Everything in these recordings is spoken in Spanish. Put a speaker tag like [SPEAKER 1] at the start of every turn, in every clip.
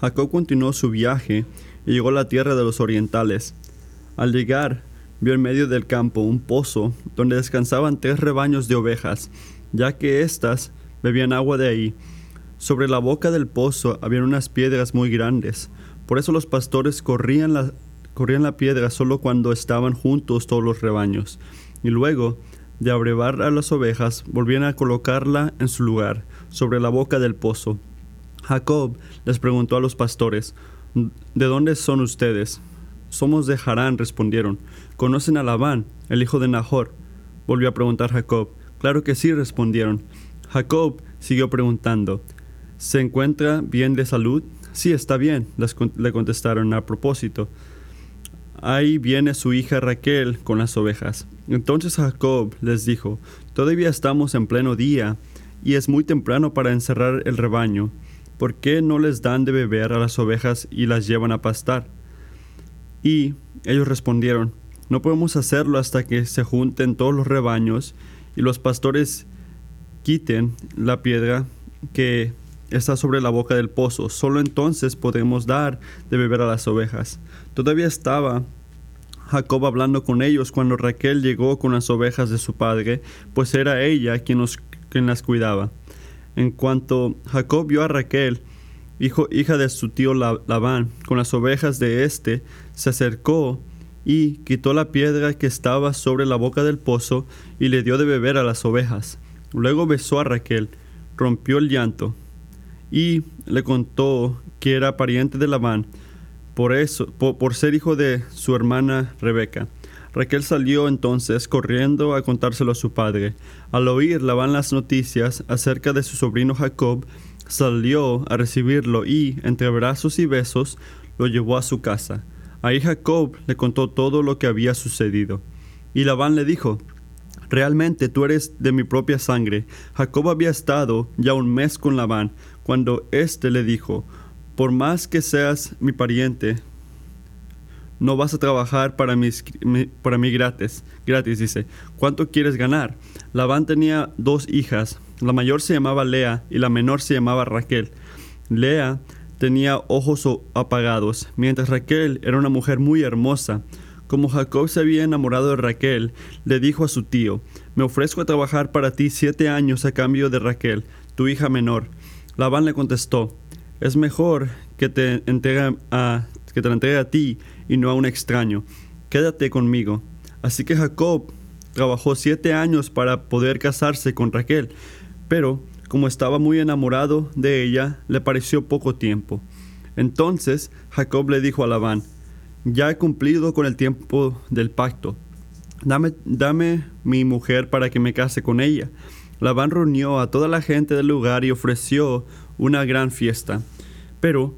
[SPEAKER 1] Jacob continuó su viaje y llegó a la tierra de los orientales. Al llegar, vio en medio del campo un pozo donde descansaban tres rebaños de ovejas, ya que éstas bebían agua de ahí. Sobre la boca del pozo habían unas piedras muy grandes, por eso los pastores corrían la, corrían la piedra solo cuando estaban juntos todos los rebaños, y luego de abrevar a las ovejas volvían a colocarla en su lugar, sobre la boca del pozo. Jacob les preguntó a los pastores, ¿De dónde son ustedes? Somos de Harán, respondieron. ¿Conocen a Labán, el hijo de Nahor? Volvió a preguntar Jacob. Claro que sí, respondieron. Jacob siguió preguntando, ¿se encuentra bien de salud? Sí, está bien, le contestaron a propósito. Ahí viene su hija Raquel con las ovejas. Entonces Jacob les dijo, Todavía estamos en pleno día, y es muy temprano para encerrar el rebaño. ¿por qué no les dan de beber a las ovejas y las llevan a pastar? Y ellos respondieron, no podemos hacerlo hasta que se junten todos los rebaños y los pastores quiten la piedra que está sobre la boca del pozo. Solo entonces podemos dar de beber a las ovejas. Todavía estaba Jacob hablando con ellos cuando Raquel llegó con las ovejas de su padre, pues era ella quien, las cuidaba. En cuanto Jacob vio a Raquel, hijo, hija de su tío Labán, con las ovejas de éste, se acercó y quitó la piedra que estaba sobre la boca del pozo y le dio de beber a las ovejas. Luego besó a Raquel, rompió el llanto y le contó que era pariente de Labán, por eso, por ser hijo de su hermana Rebeca. Raquel salió entonces corriendo a contárselo a su padre. Al oír Labán las noticias acerca de su sobrino Jacob, salió a recibirlo y, entre brazos y besos, lo llevó a su casa. Ahí Jacob le contó todo lo que había sucedido. Y Labán le dijo, Realmente tú eres de mi propia sangre. Jacob había estado ya un mes con Labán, cuando éste le dijo, Por más que seas mi pariente, no vas a trabajar para, mis, para mí gratis. Gratis, dice. ¿Cuánto quieres ganar? Labán tenía dos hijas. La mayor se llamaba Lea y la menor se llamaba Raquel. Lea tenía ojos apagados, mientras Raquel era una mujer muy hermosa. Como Jacob se había enamorado de Raquel, le dijo a su tío, me ofrezco a trabajar para ti siete años a cambio de Raquel, tu hija menor. Labán le contestó, es mejor que te entregue a, que te la entregue a ti y no a un extraño. Quédate conmigo. Así que Jacob trabajó siete años para poder casarse con Raquel, pero como estaba muy enamorado de ella, le pareció poco tiempo. Entonces Jacob le dijo a Labán, ya he cumplido con el tiempo del pacto. Dame, dame mi mujer para que me case con ella. Labán reunió a toda la gente del lugar y ofreció una gran fiesta. Pero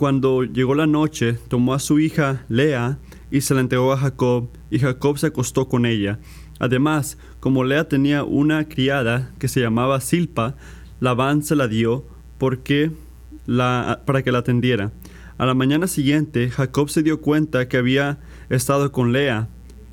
[SPEAKER 1] cuando llegó la noche, tomó a su hija Lea y se la entregó a Jacob, y Jacob se acostó con ella. Además, como Lea tenía una criada que se llamaba Silpa, Labán se la dio porque la, para que la atendiera. A la mañana siguiente, Jacob se dio cuenta que había estado con Lea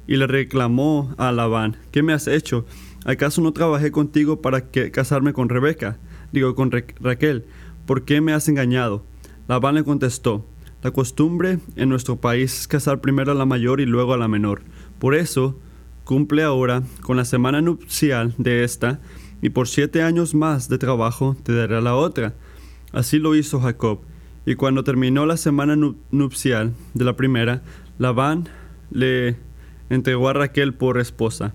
[SPEAKER 1] y le reclamó a Labán, ¿qué me has hecho? ¿Acaso no trabajé contigo para casarme con Rebeca? Digo, con Raquel. ¿Por qué me has engañado? Labán le contestó, la costumbre en nuestro país es casar primero a la mayor y luego a la menor. Por eso, cumple ahora con la semana nupcial de esta, y por siete años más de trabajo te daré la otra. Así lo hizo Jacob, y cuando terminó la semana nupcial de la primera, Labán le entregó a Raquel por esposa.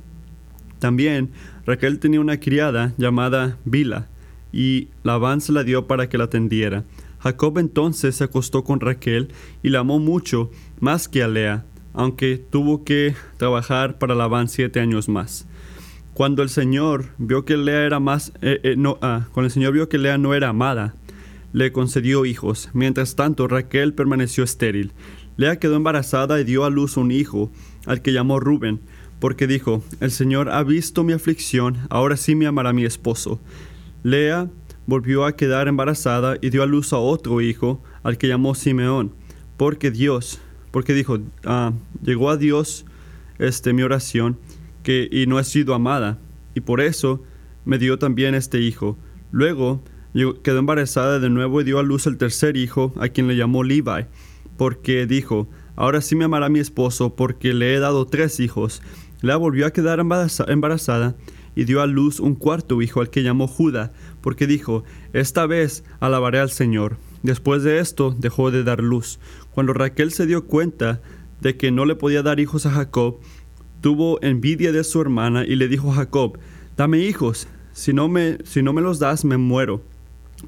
[SPEAKER 1] También Raquel tenía una criada llamada Bila, y Labán se la dio para que la atendiera. Jacob entonces se acostó con Raquel y la amó mucho, más que a Lea, aunque tuvo que trabajar para Labán siete años más. Cuando el Señor vio que Lea era más, eh, eh, no, ah, cuando el Señor vio que Lea no era amada, le concedió hijos. Mientras tanto, Raquel permaneció estéril. Lea quedó embarazada y dio a luz un hijo, al que llamó Rubén, porque dijo, El Señor ha visto mi aflicción, ahora sí me amará mi esposo. Lea volvió a quedar embarazada y dio a luz a otro hijo, al que llamó Simeón, porque Dios, porque dijo, ah, llegó a Dios este, mi oración, que, y no he sido amada, y por eso me dio también este hijo. Luego quedó embarazada de nuevo y dio a luz el tercer hijo, a quien le llamó Levi, porque dijo, ahora sí me amará mi esposo, porque le he dado tres hijos. Lea volvió a quedar embarazada y dio a luz un cuarto hijo al que llamó Judá, porque dijo, esta vez alabaré al Señor. Después de esto dejó de dar luz. Cuando Raquel se dio cuenta de que no le podía dar hijos a Jacob, tuvo envidia de su hermana y le dijo a Jacob, dame hijos, si no me, si no me los das me muero.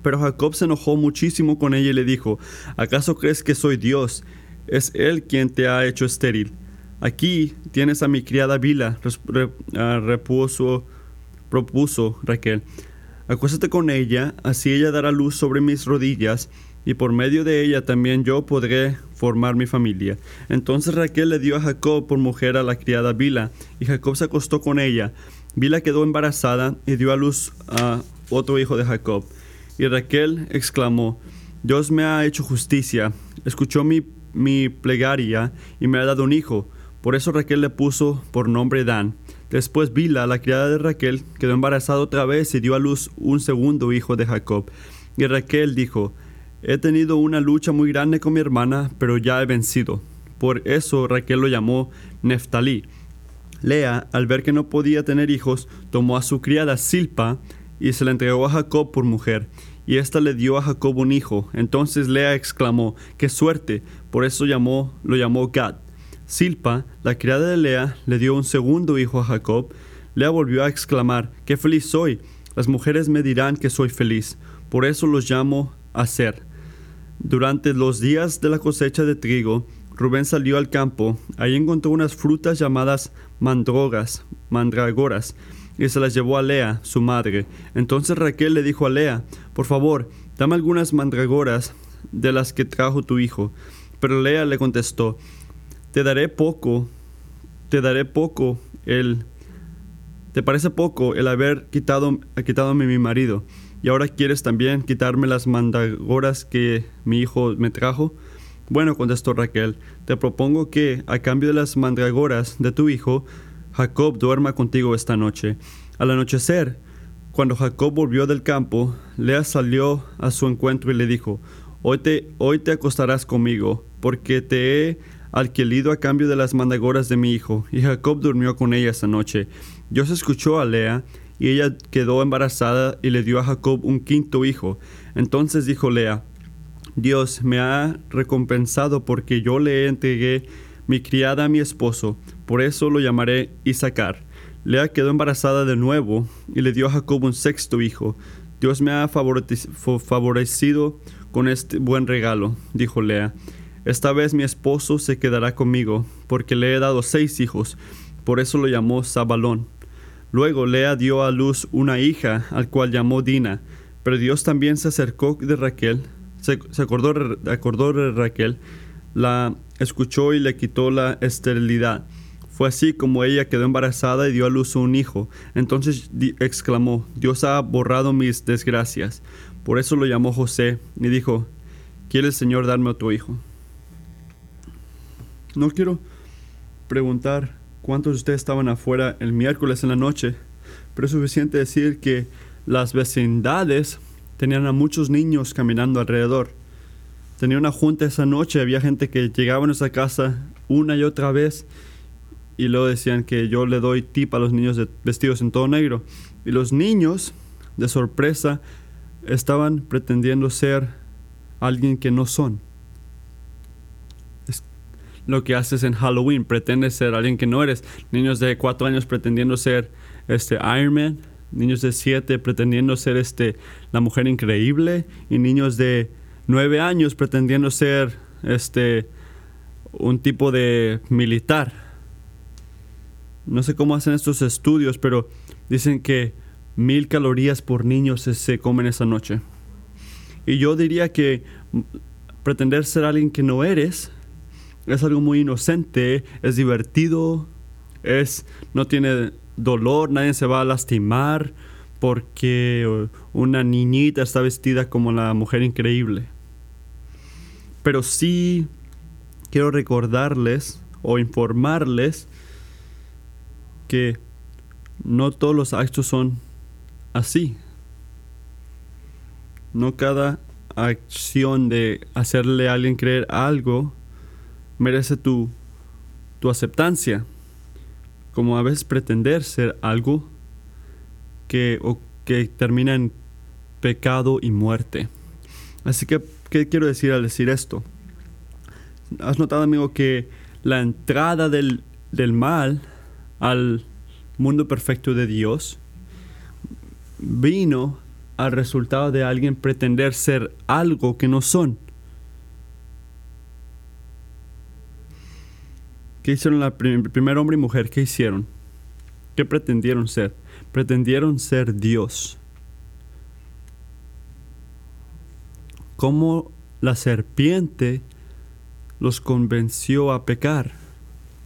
[SPEAKER 1] Pero Jacob se enojó muchísimo con ella y le dijo, ¿acaso crees que soy Dios? Es Él quien te ha hecho estéril. Aquí tienes a mi criada Bila, ah, repuso, propuso Raquel. Acuéstate con ella, así ella dará luz sobre mis rodillas, y por medio de ella también yo podré formar mi familia. Entonces Raquel le dio a Jacob por mujer a la criada Bila, y Jacob se acostó con ella. Bila quedó embarazada y dio a luz a otro hijo de Jacob. Y Raquel exclamó, Dios me ha hecho justicia, escuchó mi, mi plegaria y me ha dado un hijo. Por eso Raquel le puso por nombre Dan. Después Bila, la criada de Raquel, quedó embarazada otra vez y dio a luz un segundo hijo de Jacob. Y Raquel dijo, He tenido una lucha muy grande con mi hermana, pero ya he vencido. Por eso Raquel lo llamó Neftalí. Lea, al ver que no podía tener hijos, tomó a su criada Silpa y se la entregó a Jacob por mujer, y ésta le dio a Jacob un hijo. Entonces Lea exclamó, ¡qué suerte! Por eso llamó, lo llamó Gad. Silpa, la criada de Lea, le dio un segundo hijo a Jacob. Lea volvió a exclamar, ¡qué feliz soy! Las mujeres me dirán que soy feliz. Por eso los llamo a ser. Durante los días de la cosecha de trigo, Rubén salió al campo. Ahí encontró unas frutas llamadas mandrogas, mandragoras, y se las llevó a Lea, su madre. Entonces Raquel le dijo a Lea, por favor, dame algunas mandragoras de las que trajo tu hijo. Pero Lea le contestó, te daré poco, te daré poco el... ¿Te parece poco el haber quitado, quitado a mi marido? ¿Y ahora quieres también quitarme las mandragoras que mi hijo me trajo? Bueno, contestó Raquel, te propongo que, a cambio de las mandragoras de tu hijo, Jacob duerma contigo esta noche. Al anochecer, cuando Jacob volvió del campo, Lea salió a su encuentro y le dijo, Hoy te, hoy te acostarás conmigo, porque te he alquilido a cambio de las mandragoras de mi hijo. Y Jacob durmió con ella esa noche. Dios escuchó a Lea, y ella quedó embarazada y le dio a Jacob un quinto hijo. Entonces dijo Lea, Dios me ha recompensado porque yo le entregué mi criada a mi esposo, por eso lo llamaré Isaacar. Lea quedó embarazada de nuevo y le dio a Jacob un sexto hijo. Dios me ha favorecido con este buen regalo, dijo Lea. Esta vez mi esposo se quedará conmigo, porque le he dado seis hijos, por eso lo llamó Zabalón. Luego Lea dio a luz una hija, al cual llamó Dina, pero Dios también se acercó de Raquel, se, acordó, de Raquel, la escuchó y le quitó la esterilidad. Fue así como ella quedó embarazada y dio a luz un hijo. Entonces exclamó, Dios ha borrado mis desgracias. Por eso lo llamó José y dijo, ¿quiere el Señor darme otro hijo? No quiero preguntar cuántos de ustedes estaban afuera el miércoles en la noche, pero es suficiente decir que las vecindades tenían a muchos niños caminando alrededor tenía una junta esa noche, había gente que llegaba a nuestra casa una y otra vez y luego decían que yo le doy tip a los niños vestidos en todo negro. Y los niños, de sorpresa, estaban pretendiendo ser alguien que no son. Lo que haces en Halloween, pretendes ser alguien que no eres. Niños de cuatro años pretendiendo ser este Iron Man, niños de siete pretendiendo ser este la mujer increíble y niños de nueve años pretendiendo ser este un tipo de militar. No sé cómo hacen estos estudios, pero dicen que mil calorías por niño se comen esa noche. Y yo diría que pretender ser alguien que no eres es algo muy inocente, es divertido, es no tiene dolor, nadie se va a lastimar porque una niñita está vestida como la mujer increíble. Pero sí quiero recordarles o informarles que no todos los actos son así. No cada acción de hacerle a alguien creer algo merece tu, tu aceptancia. Como a veces pretender ser algo que, o que termina en pecado y muerte. Así que, ¿qué quiero decir al decir esto? ¿Has notado, amigo, que la entrada del, del mal al mundo perfecto de Dios vino al resultado de alguien pretender ser algo que no son. ¿Qué hicieron el primer hombre y mujer? ¿Qué hicieron? ¿Qué pretendieron ser? Pretendieron ser Dios. Como la serpiente los convenció a pecar.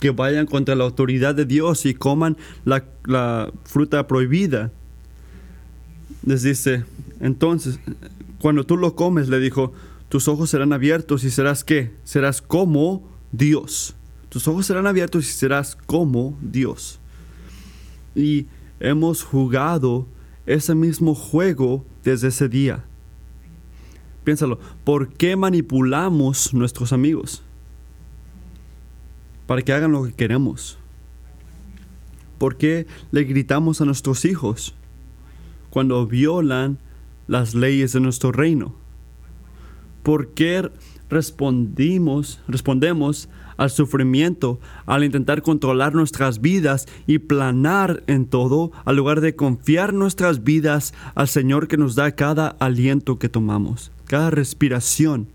[SPEAKER 1] Que vayan contra la autoridad de Dios y coman la, la fruta prohibida les dice, entonces, cuando tú lo comes, le dijo, tus ojos serán abiertos y serás qué? Serás como Dios. Tus ojos serán abiertos y serás como Dios. Y hemos jugado ese mismo juego desde ese día. Piénsalo, ¿por qué manipulamos nuestros amigos? Para que hagan lo que queremos. ¿Por qué le gritamos a nuestros hijos? cuando violan las leyes de nuestro reino? ¿Por qué respondimos, respondemos al sufrimiento al intentar controlar nuestras vidas y planar en todo, al lugar de confiar nuestras vidas al Señor que nos da cada aliento que tomamos, cada respiración?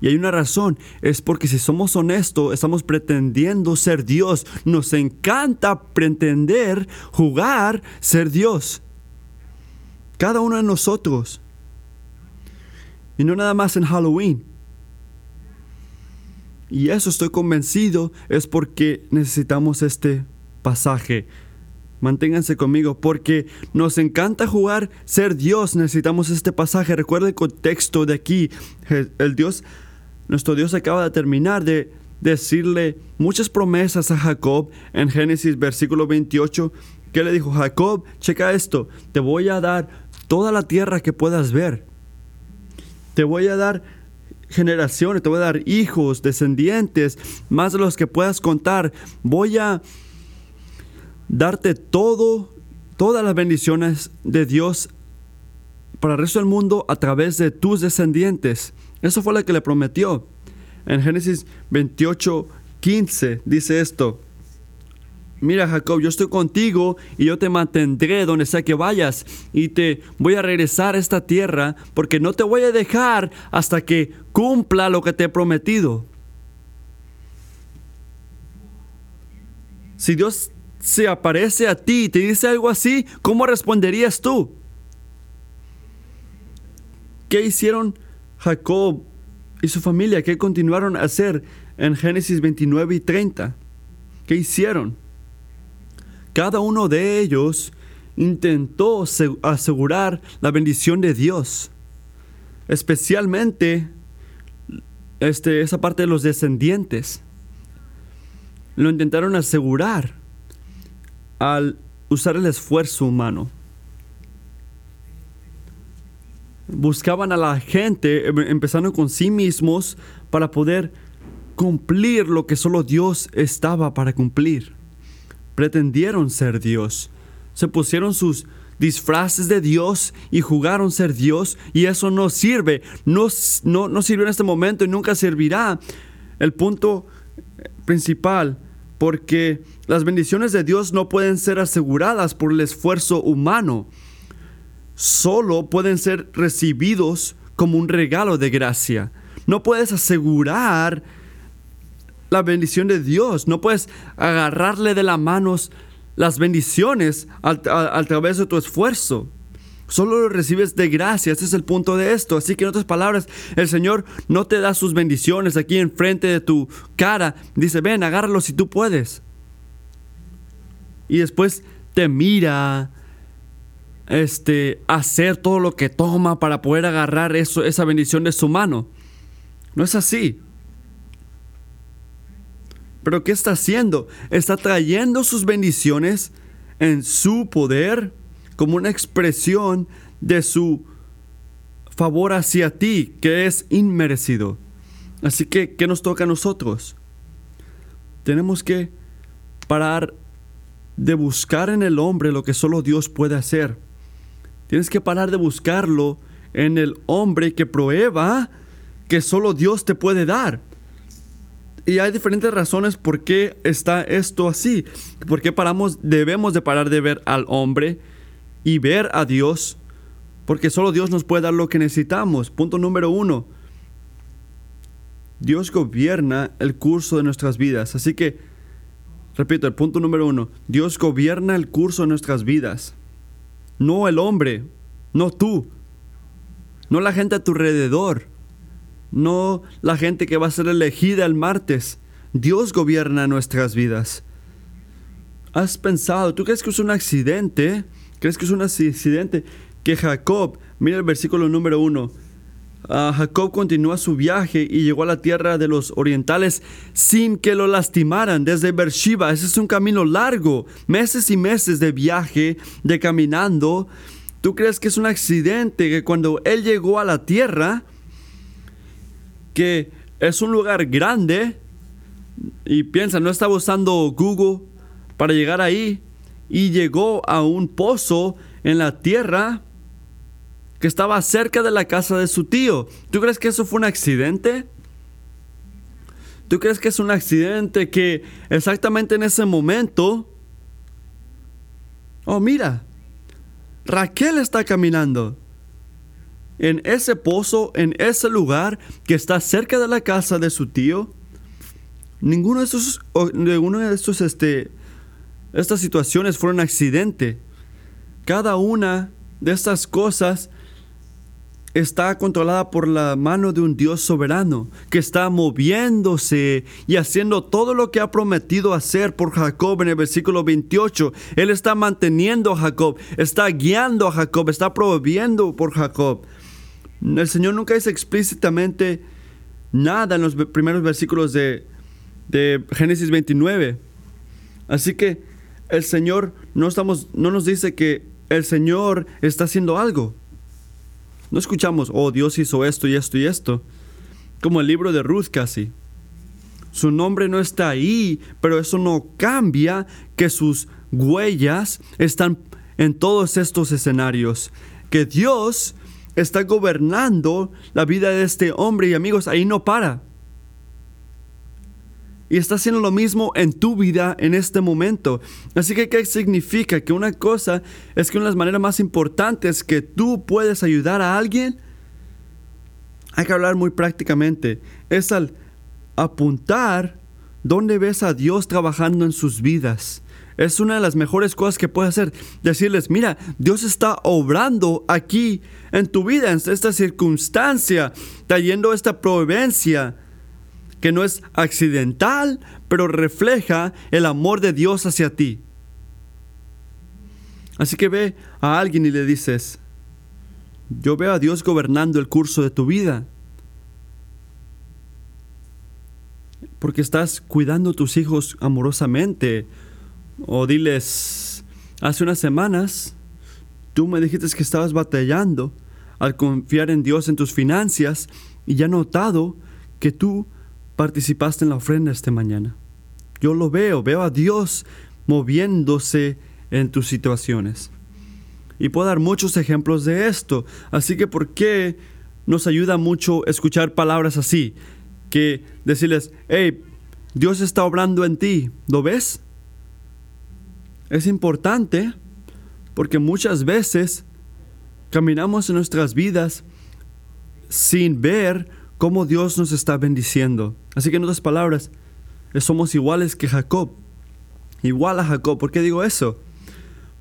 [SPEAKER 1] Y hay una razón, es porque si somos honestos, estamos pretendiendo ser Dios. Nos encanta pretender jugar ser Dios. Cada uno de nosotros. Y no nada más en Halloween. Y eso estoy convencido es porque necesitamos este pasaje. Manténganse conmigo porque nos encanta jugar ser Dios. Necesitamos este pasaje. Recuerda el contexto de aquí. El Dios, nuestro Dios acaba de terminar de decirle muchas promesas a Jacob en Génesis versículo 28. ¿Qué le dijo Jacob? Checa esto. Te voy a dar toda la tierra que puedas ver. Te voy a dar generaciones, te voy a dar hijos, descendientes, más de los que puedas contar. Voy a darte todo, todas las bendiciones de Dios para el resto del mundo a través de tus descendientes. Eso fue lo que le prometió. En Génesis 28, 15 dice esto mira Jacob, yo estoy contigo y yo te mantendré donde sea que vayas y te voy a regresar a esta tierra porque no te voy a dejar hasta que cumpla lo que te he prometido. Si Dios se aparece a ti y te dice algo así, ¿cómo responderías tú? ¿Qué hicieron Jacob y su familia? ¿Qué continuaron a hacer en Génesis 29 y 30? ¿Qué hicieron? Cada uno de ellos intentó asegurar la bendición de Dios, especialmente este, esa parte de los descendientes. Lo intentaron asegurar al usar el esfuerzo humano. Buscaban a la gente, em, empezando con sí mismos, para poder cumplir lo que solo Dios estaba para cumplir pretendieron ser Dios. Se pusieron sus disfraces de Dios y jugaron ser Dios y eso no sirve. No, no, no sirvió en este momento y nunca servirá. El punto principal, porque las bendiciones de Dios no pueden ser aseguradas por el esfuerzo humano. Solo pueden ser recibidos como un regalo de gracia. No puedes asegurar la bendición de Dios. No puedes agarrarle de las manos las bendiciones a, través de tu esfuerzo. Solo lo recibes de gracia, ese es el punto de esto. Así que en otras palabras, el Señor no te da sus bendiciones aquí enfrente de tu cara. Dice, ven, agárralo si tú puedes. Y después te mira este, hacer todo lo que toma para poder agarrar eso, esa bendición de su mano. No es así. Pero ¿qué está haciendo? Está trayendo sus bendiciones en su poder como una expresión de su favor hacia ti que es inmerecido. Así que, ¿qué nos toca a nosotros? Tenemos que parar de buscar en el hombre lo que solo Dios puede hacer. Tienes que parar de buscarlo en el hombre que prueba que solo Dios te puede dar. Y hay diferentes razones por qué está esto así. Por qué paramos, debemos de parar de ver al hombre y ver a Dios. Porque solo Dios nos puede dar lo que necesitamos. Punto número uno. Dios gobierna el curso de nuestras vidas. Así que, repito, el punto número uno. Dios gobierna el curso de nuestras vidas. No el hombre. No tú. No la gente a tu alrededor no la gente que va a ser elegida el martes. Dios gobierna nuestras vidas. ¿Has pensado, tú crees que es un accidente? ¿Crees que es un accidente que Jacob, mira el versículo número uno, ah, Jacob continúa su viaje y llegó a la tierra de los orientales sin que lo lastimaran desde Beersheba. Ese es un camino largo, meses y meses de viaje, de caminando. ¿Tú crees que es un accidente que cuando él llegó a la tierra, que es un lugar grande y piensa, no estaba usando Google para llegar ahí y llegó a un pozo en la tierra que estaba cerca de la casa de su tío. ¿Tú crees que eso fue un accidente? ¿Tú crees que es un accidente que exactamente en ese momento... Oh, mira, Raquel está caminando en ese pozo, en ese lugar que está cerca de la casa de su tío, ninguno de esos, ninguno de estos, este, estas situaciones fueron accidente. Cada una de estas cosas está controlada por la mano de un Dios soberano que está moviéndose y haciendo todo lo que ha prometido hacer por Jacob en el versículo 28. Él está manteniendo a Jacob, está guiando a Jacob, está prohibiendo por Jacob. El Señor nunca dice explícitamente nada en los primeros versículos de, Génesis 29. Así que el Señor no, estamos, no nos dice que el Señor está haciendo algo. No escuchamos, oh Dios hizo esto y esto y esto. Como el libro de Ruth casi. Su nombre no está ahí, pero eso no cambia que sus huellas están en todos estos escenarios. Que Dios está gobernando la vida de este hombre y amigos, ahí no para. Y está haciendo lo mismo en tu vida en este momento. Así que, ¿qué significa? Que una cosa es que una de las maneras más importantes que tú puedes ayudar a alguien, hay que hablar muy prácticamente, es al apuntar dónde ves a Dios trabajando en sus vidas. Es una de las mejores cosas que puedes hacer. Decirles, mira, Dios está obrando aquí en tu vida, en esta circunstancia, trayendo esta providencia que no es accidental, pero refleja el amor de Dios hacia ti. Así que ve a alguien y le dices, yo veo a Dios gobernando el curso de tu vida. Porque estás cuidando a tus hijos amorosamente, o diles, hace unas semanas tú me dijiste que estabas batallando al confiar en Dios en tus finanzas y ya he notado que tú participaste en la ofrenda esta mañana. Yo lo veo, veo a Dios moviéndose en tus situaciones. Y puedo dar muchos ejemplos de esto. Así que, ¿por qué nos ayuda mucho escuchar palabras así? Que decirles, hey, Dios está obrando en ti. ¿Lo ves? Es importante porque muchas veces caminamos en nuestras vidas sin ver cómo Dios nos está bendiciendo. Así que en otras palabras, somos iguales que Jacob. Igual a Jacob. ¿Por qué digo eso?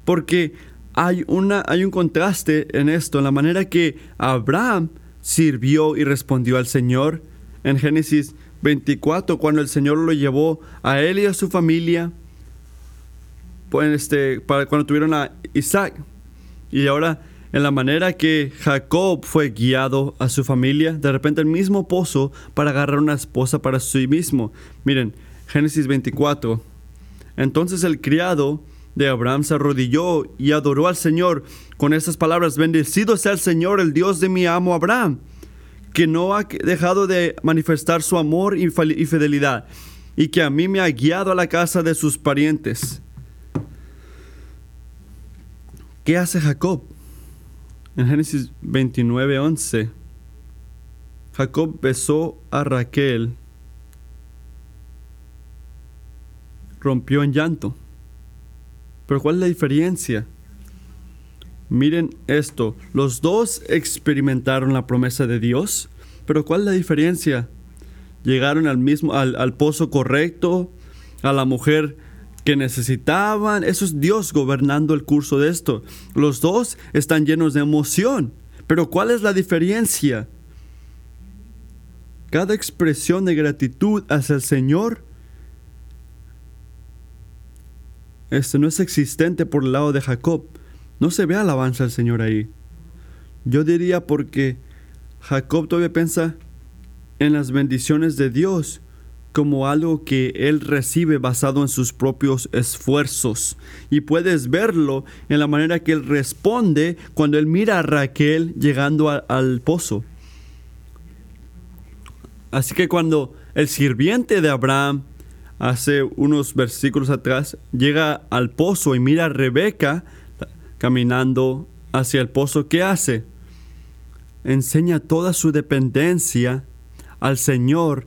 [SPEAKER 1] Porque hay, una, hay un contraste en esto, en la manera que Abraham sirvió y respondió al Señor en Génesis 24, cuando el Señor lo llevó a él y a su familia este, para cuando tuvieron a Isaac. Y ahora, en la manera que Jacob fue guiado a su familia, de repente el mismo pozo para agarrar una esposa para sí mismo. Miren, Génesis 24. Entonces el criado de Abraham se arrodilló y adoró al Señor con estas palabras, bendecido sea el Señor, el Dios de mi amo Abraham, que no ha dejado de manifestar su amor y fidelidad, y que a mí me ha guiado a la casa de sus parientes. ¿Qué hace Jacob? En Génesis 29, 11, Jacob besó a Raquel, rompió en llanto. Pero ¿cuál es la diferencia? Miren esto, los dos experimentaron la promesa de Dios, pero ¿cuál es la diferencia? Llegaron al mismo, al pozo correcto, a la mujer que necesitaban. Eso es Dios gobernando el curso de esto. Los dos están llenos de emoción. Pero ¿cuál es la diferencia? Cada expresión de gratitud hacia el Señor este, no es existente por el lado de Jacob. No se ve alabanza al Señor ahí. Yo diría porque Jacob todavía piensa en las bendiciones de Dios como algo que él recibe basado en sus propios esfuerzos. Y puedes verlo en la manera que él responde cuando él mira a Raquel llegando al pozo. Así que cuando el sirviente de Abraham hace unos versículos atrás llega al pozo y mira a Rebeca caminando hacia el pozo, ¿qué hace? Enseña toda su dependencia al Señor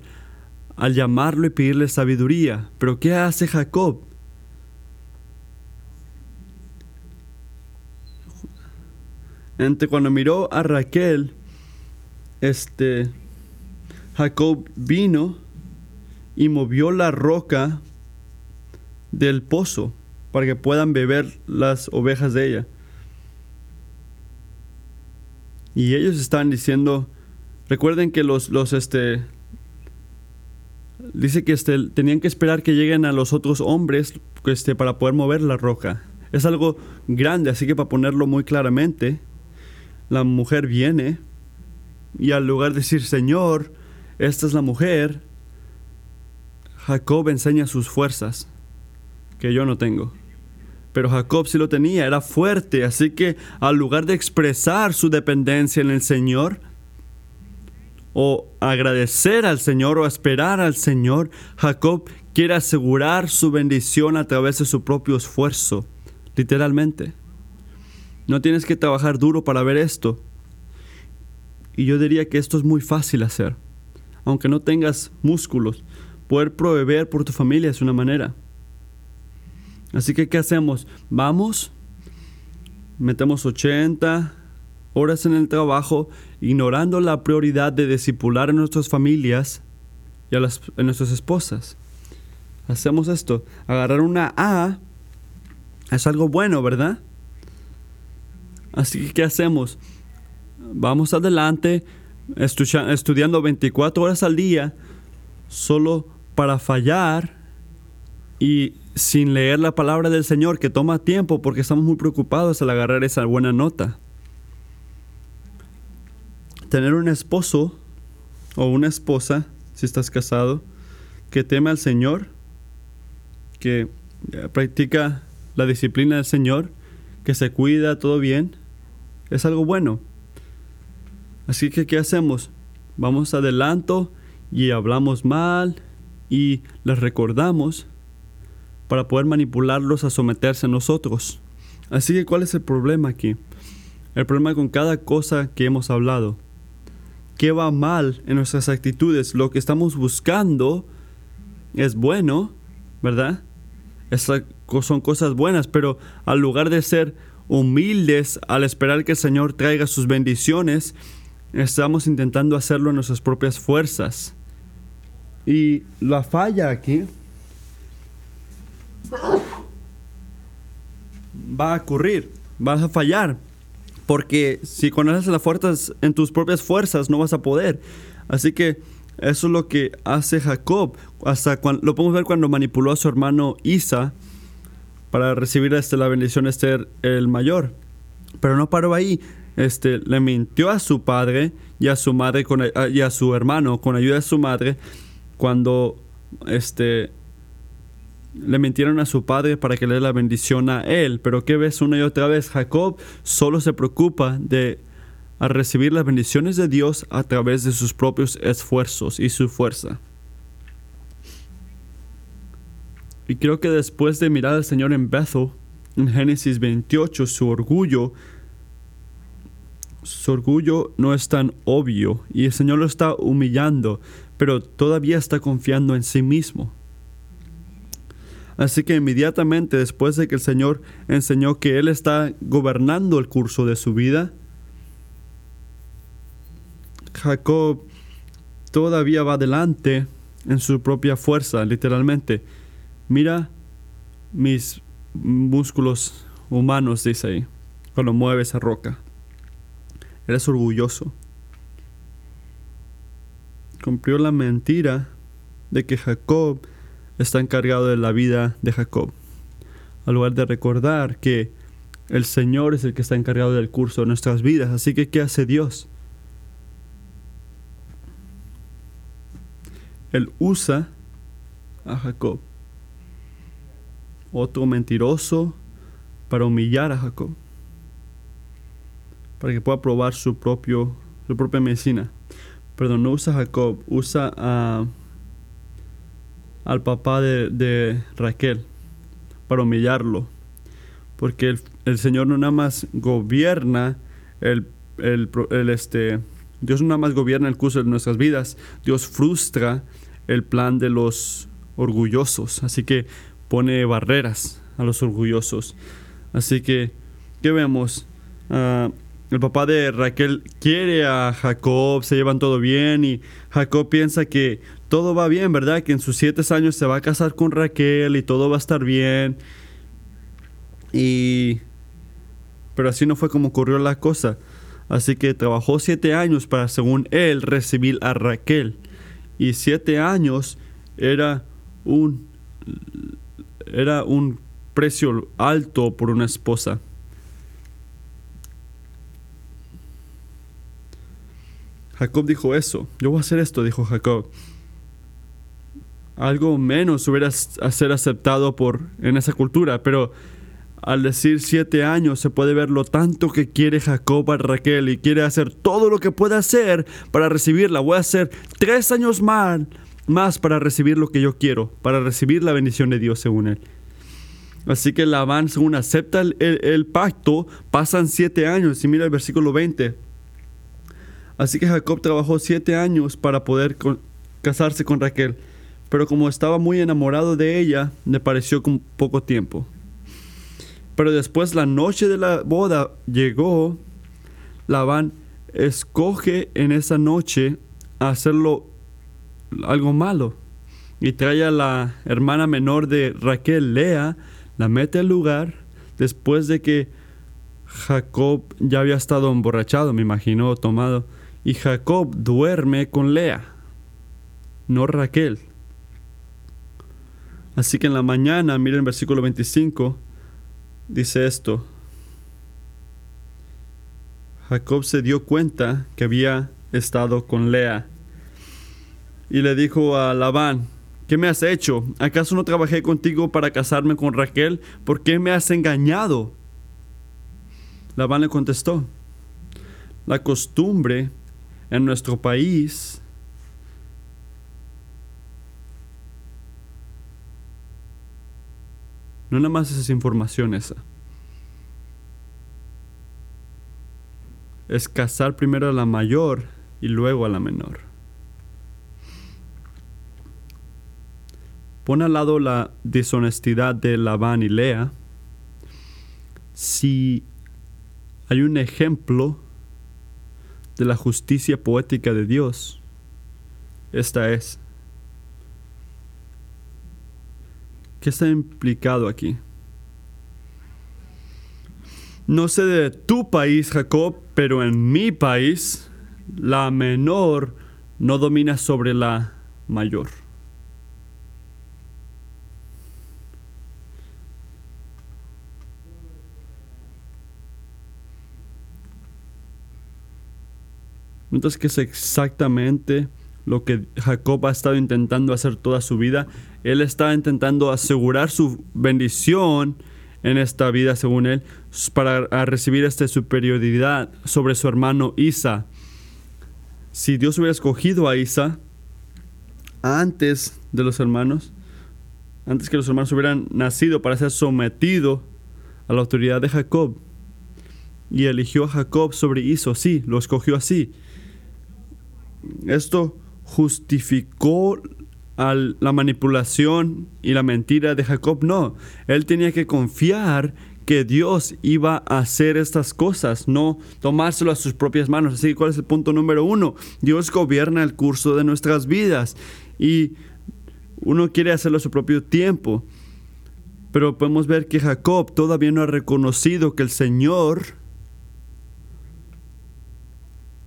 [SPEAKER 1] al llamarlo y pedirle sabiduría. Pero ¿qué hace Jacob? Cuando miró a Raquel, este Jacob vino y movió la roca del pozo para que puedan beber las ovejas de ella. Y ellos estaban diciendo, recuerden que los, los, este, dice que este, tenían que esperar que lleguen a los otros hombres este, para poder mover la roca. Es algo grande, así que para ponerlo muy claramente, la mujer viene y al lugar de decir, Señor, esta es la mujer, Jacob enseña sus fuerzas, que yo no tengo. Pero Jacob sí lo tenía, era fuerte, así que al lugar de expresar su dependencia en el Señor, o agradecer al Señor o esperar al Señor, Jacob quiere asegurar su bendición a través de su propio esfuerzo, literalmente. No tienes que trabajar duro para ver esto. Y yo diría que esto es muy fácil hacer. Aunque no tengas músculos, poder proveer por tu familia es una manera. Así que, ¿qué hacemos? Vamos, metemos 80, horas en el trabajo, ignorando la prioridad de discipular a nuestras familias y a, nuestras esposas. Hacemos esto. Agarrar una A es algo bueno, ¿verdad? Así que, ¿qué hacemos? Vamos adelante estudiando 24 horas al día solo para fallar y sin leer la palabra del Señor que toma tiempo porque estamos muy preocupados al agarrar esa buena nota tener un esposo o una esposa, si estás casado, que teme al Señor, que eh, practica la disciplina del Señor, que se cuida todo bien, es algo bueno. Así que, ¿qué hacemos? Vamos adelanto y hablamos mal y les recordamos para poder manipularlos a someterse a nosotros. Así que, ¿cuál es el problema aquí? El problema con cada cosa que hemos hablado qué va mal en nuestras actitudes. Lo que estamos buscando es bueno, ¿verdad? Son cosas buenas, pero al lugar de ser humildes al esperar que el Señor traiga sus bendiciones, estamos intentando hacerlo en nuestras propias fuerzas. Y la falla aquí va a ocurrir, vas a fallar. Porque si conoces las fuerzas en tus propias fuerzas, no vas a poder. Así que eso es lo que hace Jacob. Hasta cuando, lo podemos ver cuando manipuló a su hermano Isa para recibir este, la bendición de ser el mayor. Pero no paró ahí. Este, le mintió a su padre y a su madre con, y a su hermano con ayuda de su madre cuando este, le mintieron a su padre para que le dé la bendición a él. Pero ¿qué ves una y otra vez? Jacob solo se preocupa de a recibir las bendiciones de Dios a través de sus propios esfuerzos y su fuerza. Y creo que después de mirar al Señor en Bethel, en Génesis 28, su orgullo, su orgullo no es tan obvio y el Señor lo está humillando, pero todavía está confiando en sí mismo. Así que inmediatamente después de que el Señor enseñó que Él está gobernando el curso de su vida, Jacob todavía va adelante en su propia fuerza, literalmente. Mira mis músculos humanos, dice ahí, cuando mueve esa roca. Eres orgulloso. Cumplió la mentira de que Jacob está encargado de la vida de Jacob. Al lugar de recordar que el Señor es el que está encargado del curso de nuestras vidas. Así que, ¿qué hace Dios? Él usa a Jacob, otro mentiroso, para humillar a Jacob, para que pueda probar su, propio, su propia medicina. Perdón, no usa a Jacob, usa a al papá de, Raquel para humillarlo. Porque el, Señor no nada más gobierna el, este, Dios no nada más gobierna el curso de nuestras vidas, Dios frustra el plan de los orgullosos. Así que pone barreras a los orgullosos. Así que, ¿qué vemos? Ah, el papá de Raquel quiere a Jacob, se llevan todo bien y Jacob piensa que todo va bien, ¿verdad? Que en sus siete años se va a casar con Raquel y todo va a estar bien. Y... Pero así no fue como ocurrió la cosa. Así que trabajó siete años para, según él, recibir a Raquel. Y siete años era un... Era un precio alto por una esposa. Jacob dijo eso. Yo voy a hacer esto, dijo Jacob algo menos hubiera ser aceptado por en esa cultura, pero al decir siete años se puede ver lo tanto que quiere Jacob a Raquel y quiere hacer todo lo que pueda hacer para recibirla. Voy a hacer tres años más, más para recibir lo que yo quiero, para recibir la bendición de Dios según él. Así que Labán, según acepta el, el pacto, pasan siete años. Y mira el versículo 20. Así que Jacob trabajó siete años para poder casarse con Raquel pero como estaba muy enamorado de ella, le pareció con poco tiempo. Pero después la noche de la boda llegó, Labán escoge en esa noche hacerlo algo malo y trae a la hermana menor de Raquel, Lea, la mete al lugar después de que Jacob ya había estado emborrachado, me imagino, tomado, y Jacob duerme con Lea, no Raquel. Así que en la mañana, miren el versículo 25, dice esto. Jacob se dio cuenta que había estado con Lea y le dijo a Labán, ¿qué me has hecho? ¿Acaso no trabajé contigo para casarme con Raquel? ¿Por qué me has engañado? Labán le contestó, la costumbre en nuestro país No nada más esas informaciones. Es casar primero a la mayor y luego a la menor. Pon al lado la deshonestidad de Labán y Lea. Si hay un ejemplo de la justicia poética de Dios, esta es. ¿Qué está implicado aquí? No sé de tu país, Jacob, pero en mi país, la menor no domina sobre la mayor. Entonces, ¿qué es exactamente lo que Jacob ha estado intentando hacer toda su vida. Él está intentando asegurar su bendición en esta vida, según él, para recibir esta superioridad sobre su hermano Isa. Si Dios hubiera escogido a Isa antes de los hermanos, antes que los hermanos hubieran nacido para ser sometido a la autoridad de Jacob, y eligió a Jacob sobre Isa, sí, lo escogió así. Esto justificó la manipulación y la mentira de Jacob. No, él tenía que confiar que Dios iba a hacer estas cosas, no tomárselo a sus propias manos. Así que, ¿cuál es el punto número uno? Dios gobierna el curso de nuestras vidas y uno quiere hacerlo a su propio tiempo. Pero podemos ver que Jacob todavía no ha reconocido que el Señor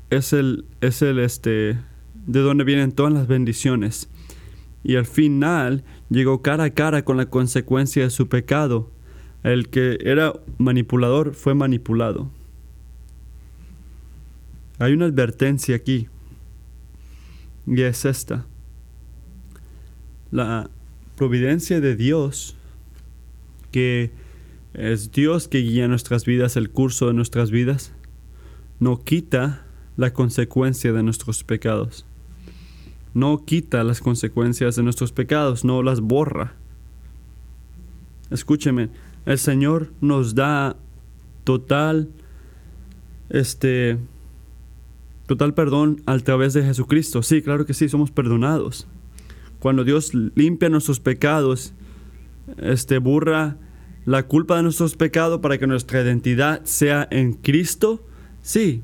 [SPEAKER 1] es el, es el, este, de donde vienen todas las bendiciones. Y al final llegó cara a cara con la consecuencia de su pecado. El que era manipulador fue manipulado. Hay una advertencia aquí. Y es esta. La providencia de Dios, que es Dios que guía nuestras vidas, el curso de nuestras vidas, no quita la consecuencia de nuestros pecados no quita las consecuencias de nuestros pecados, no las borra. Escúcheme, el Señor nos da total este total perdón a través de Jesucristo. Sí, claro que sí, somos perdonados. Cuando Dios limpia nuestros pecados, este burra la culpa de nuestros pecados para que nuestra identidad sea en Cristo. Sí,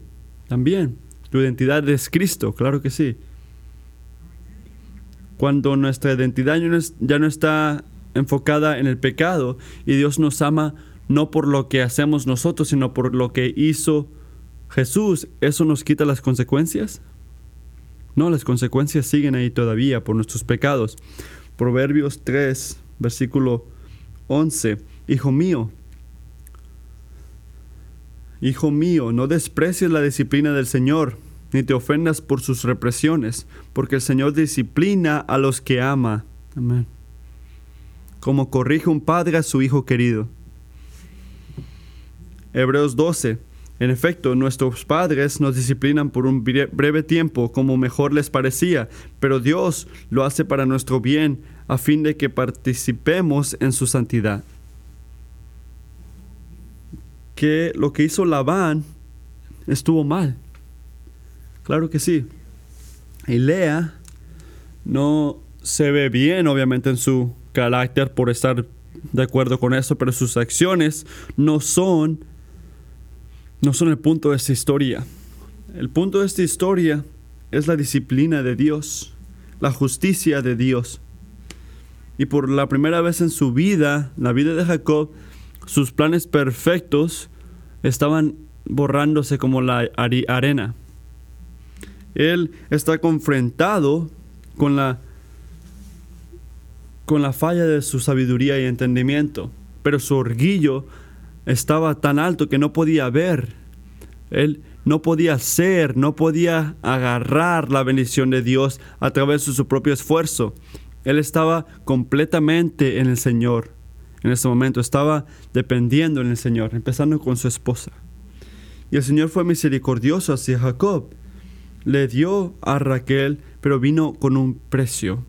[SPEAKER 1] también. Tu identidad es Cristo, claro que sí cuando nuestra identidad ya no está enfocada en el pecado y Dios nos ama no por lo que hacemos nosotros, sino por lo que hizo Jesús, ¿eso nos quita las consecuencias? No, las consecuencias siguen ahí todavía por nuestros pecados. Proverbios 3, versículo 11. Hijo mío, hijo mío, no desprecies la disciplina del Señor ni te ofendas por sus represiones, porque el Señor disciplina a los que ama. Amén. Como corrige un padre a su hijo querido. Hebreos 12. En efecto, nuestros padres nos disciplinan por un breve tiempo como mejor les parecía, pero Dios lo hace para nuestro bien, a fin de que participemos en su santidad. Que lo que hizo Labán estuvo mal. Claro que sí. Y Lea no se ve bien, obviamente, en su carácter por estar de acuerdo con eso, pero sus acciones no son, no son el punto de esta historia. El punto de esta historia es la disciplina de Dios, la justicia de Dios. Y por la primera vez en su vida, la vida de Jacob, sus planes perfectos estaban borrándose como la arena. Él está confrontado con la, con la falla de su sabiduría y entendimiento, pero su orgullo estaba tan alto que no podía ver. Él no podía ser, no podía agarrar la bendición de Dios a través de su propio esfuerzo. Él estaba completamente en el Señor. En ese momento estaba dependiendo en el Señor, empezando con su esposa. Y el Señor fue misericordioso hacia Jacob le dio a Raquel, pero vino con un precio.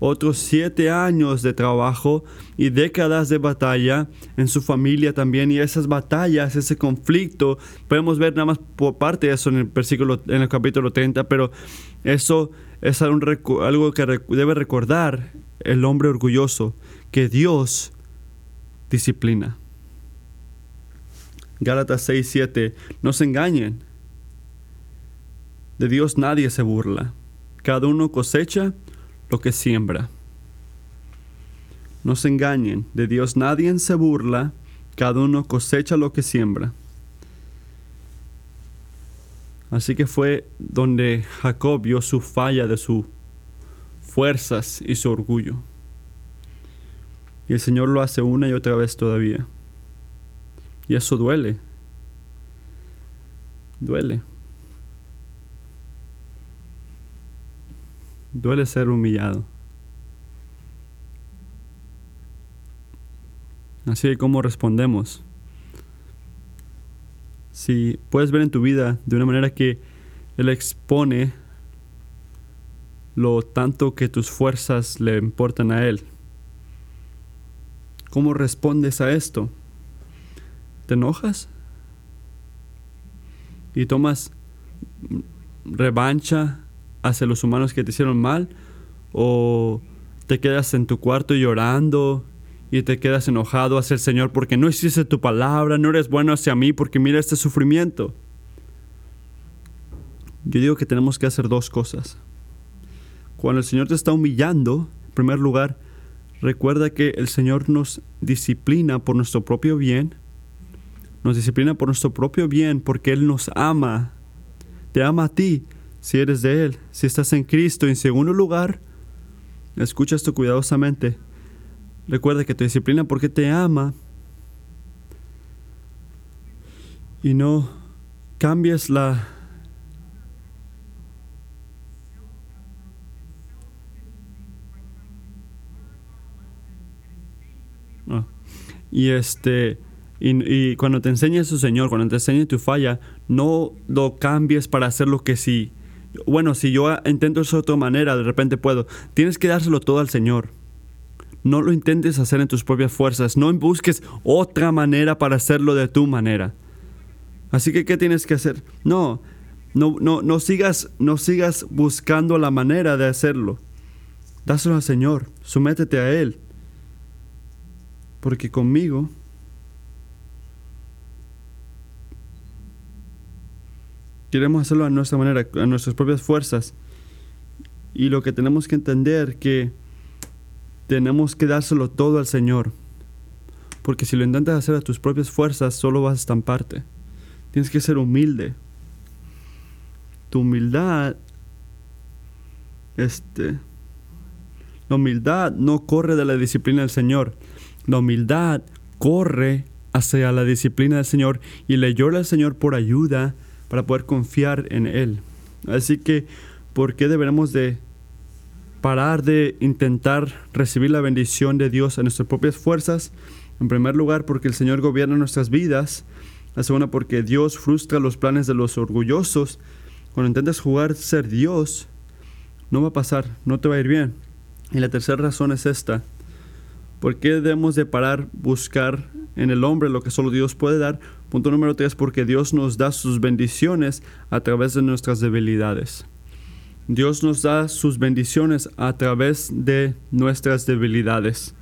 [SPEAKER 1] Otros siete años de trabajo y décadas de batalla en su familia también. Y esas batallas, ese conflicto, podemos ver nada más por parte de eso en el versículo, en el capítulo 30, pero eso es algo que debe recordar el hombre orgulloso, que Dios disciplina. Gálatas 6, 7. No se engañen. De Dios nadie se burla. Cada uno cosecha lo que siembra. No se engañen, de Dios nadie se burla, cada uno cosecha lo que siembra. Así que fue donde Jacob vio su falla de sus fuerzas y su orgullo. Y el Señor lo hace una y otra vez todavía. Y eso duele. Duele. Duele ser humillado. Así es como respondemos. Si puedes ver en tu vida de una manera que Él expone lo tanto que tus fuerzas le importan a Él. ¿Cómo respondes a esto? ¿Te enojas? ¿Y tomas revancha hacia los humanos que te hicieron mal? ¿O te quedas en tu cuarto llorando y te quedas enojado hacia el Señor porque no hiciste tu palabra, no eres bueno hacia mí porque mira este sufrimiento? Yo digo que tenemos que hacer dos cosas. Cuando el Señor te está humillando, en primer lugar, recuerda que el Señor nos disciplina por nuestro propio bien. Nos disciplina por nuestro propio bien porque Él nos ama. Te ama a ti si eres de Él, si estás en Cristo. En segundo lugar, escucha esto cuidadosamente. Recuerda que te disciplina porque te ama. Y no cambies la Y este y, cuando te enseñe su Señor, cuando te enseñe tu falla, no lo cambies para hacer lo que sí. Bueno, si yo intento eso de otra manera, de repente puedo. Tienes que dárselo todo al Señor. No lo intentes hacer en tus propias fuerzas. No busques otra manera para hacerlo de tu manera. Así que, ¿qué tienes que hacer? No, no, no, no, sigas, no sigas buscando la manera de hacerlo. Dáselo al Señor. Sométete a Él porque conmigo queremos hacerlo a nuestra manera, a nuestras propias fuerzas. Y lo que tenemos que entender que tenemos que dárselo todo al Señor. Porque si lo intentas hacer a tus propias fuerzas, solo vas a estamparte. Tienes que ser humilde. Tu humildad, este, la humildad no corre de la disciplina del Señor. La humildad corre hacia la disciplina del Señor y le llora al Señor por ayuda para poder confiar en Él. Así que, ¿por qué deberemos de parar de intentar recibir la bendición de Dios en nuestras propias fuerzas? En primer lugar, porque el Señor gobierna nuestras vidas. La segunda, porque Dios frustra los planes de los orgullosos. Cuando intentas jugar ser Dios, no va a pasar, no te va a ir bien. Y la tercera razón es esta. ¿Por qué debemos de parar buscar en el hombre lo que solo Dios puede dar? Punto número tres, porque Dios nos da sus bendiciones a través de nuestras debilidades. Dios nos da sus bendiciones a través de nuestras debilidades.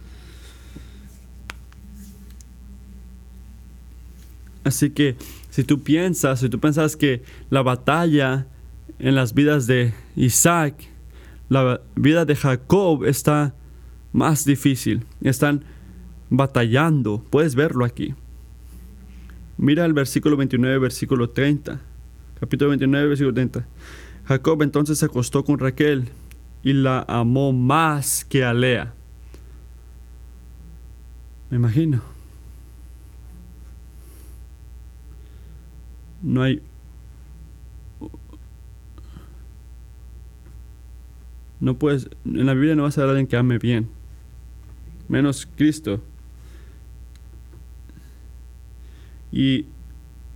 [SPEAKER 1] Así que si tú piensas, si tú piensas que la batalla en las vidas de Isaac, la vida de Jacob está más difícil. Están batallando. Puedes verlo aquí. Mira el versículo 29, versículo 30. Capítulo 29, versículo 30. Jacob entonces se acostó con Raquel y la amó más que a Lea. Me imagino. No hay... No puedes... En la Biblia no vas a ver a alguien que ame bien menos Cristo. Y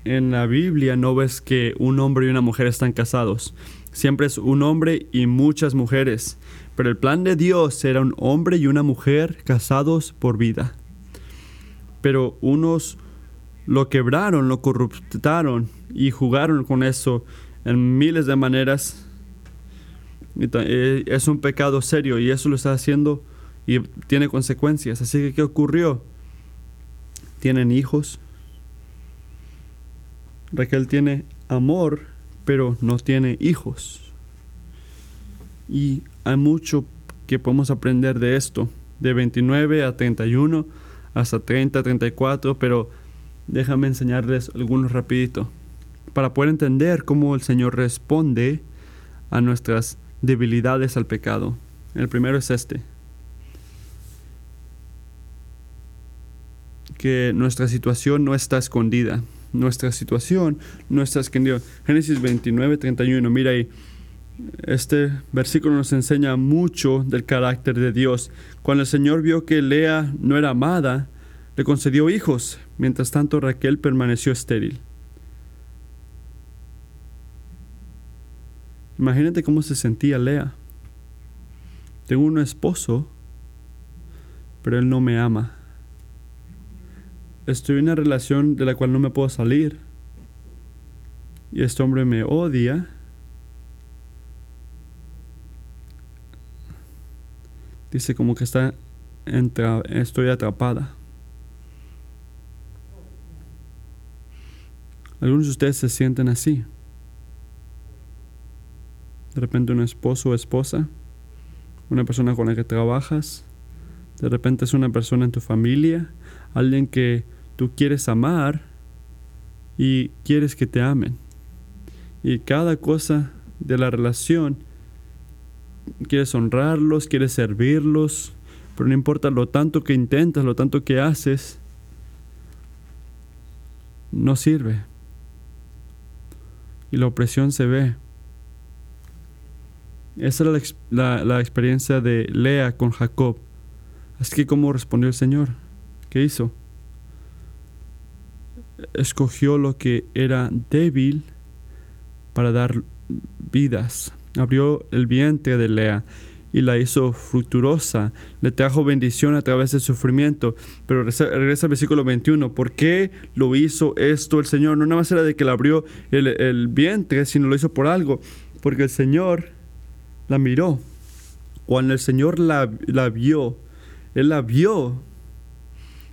[SPEAKER 1] en la Biblia no ves que un hombre y una mujer están casados. Siempre es un hombre y muchas mujeres. Pero el plan de Dios era un hombre y una mujer casados por vida. Pero unos lo quebraron, lo corruptaron y jugaron con eso en miles de maneras. Eh, es un pecado serio y eso lo está haciendo y tiene consecuencias. Así que, ¿qué ocurrió? Tienen hijos. Raquel tiene amor, pero no tiene hijos. Y hay mucho que podemos aprender de esto, de 29 a 31 hasta 30, 34, pero déjame enseñarles algunos rapidito para poder entender cómo el Señor responde a nuestras debilidades al pecado. El primero es este. que nuestra situación no está escondida. Nuestra situación no está escondida. Génesis 29, 31, mira ahí. Este versículo nos enseña mucho del carácter de Dios. Cuando el Señor vio que Lea no era amada, le concedió hijos. Mientras tanto, Raquel permaneció estéril. Imagínate cómo se sentía Lea. Tengo un esposo, pero él no me ama. Estoy en una relación de la cual no me puedo salir. Y este hombre me odia. Dice como que está estoy atrapada. Algunos de ustedes se sienten así. De repente un esposo o esposa, una persona con la que trabajas, de repente es una persona en tu familia, alguien que tú quieres amar y quieres que te amen. Y cada cosa de la relación, quieres honrarlos, quieres servirlos, pero no importa lo tanto que intentas, lo tanto que haces, no sirve y la opresión se ve. Esa era la, experiencia de Lea con Jacob. Así que, ¿cómo respondió el Señor? ¿Qué hizo? Escogió lo que era débil para dar vidas. Abrió el vientre de Lea y la hizo fructuosa, le trajo bendición a través del sufrimiento. Pero regresa al versículo 21, ¿por qué lo hizo esto el Señor? No nada más era de que le abrió el, vientre, sino lo hizo por algo, porque el Señor la miró. Cuando el Señor la, la vio, Él la vio.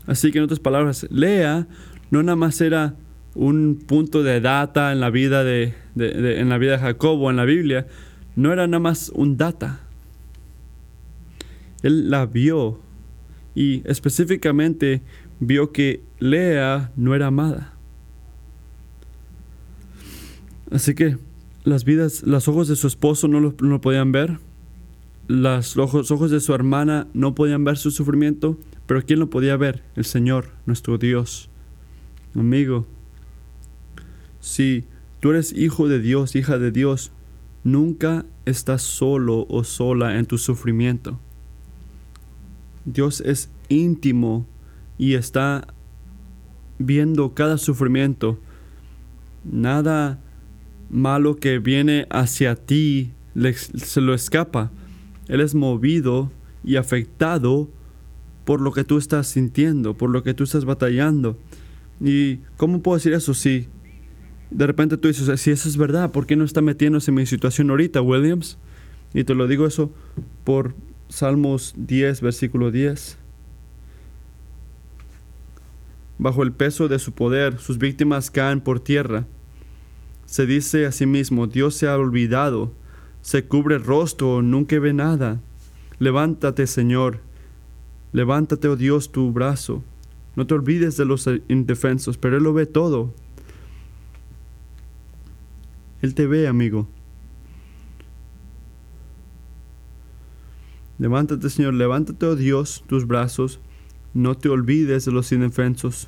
[SPEAKER 1] Así que en otras palabras, Lea no nada más era un punto de data en la vida de, en la vida de Jacobo en la Biblia, no era nada más un data, él la vio y específicamente vio que Lea no era amada. Así que las vidas, los ojos de su esposo no lo, podían ver, los ojos, ojos de su hermana no podían ver su sufrimiento, pero ¿quién lo podía ver? El Señor, nuestro Dios. Amigo, si tú eres hijo de Dios, hija de Dios, nunca estás solo o sola en tu sufrimiento. Dios es íntimo y está viendo cada sufrimiento. Nada malo que viene hacia ti se lo escapa. Él es movido y afectado por lo que tú estás sintiendo, por lo que tú estás batallando. ¿Y cómo puedo decir eso? Si de repente tú dices, si eso es verdad, ¿por qué no está metiéndose en mi situación ahorita, Williams? Y te lo digo eso por Salmos 10, versículo 10. Bajo el peso de su poder, sus víctimas caen por tierra. Se dice a sí mismo, Dios se ha olvidado, se cubre el rostro, nunca ve nada. Levántate, Señor, levántate, oh Dios, tu brazo. No te olvides de los indefensos, pero Él lo ve todo. Él te ve, amigo. Levántate, Señor, levántate, oh Dios, tus brazos, no te olvides de los indefensos.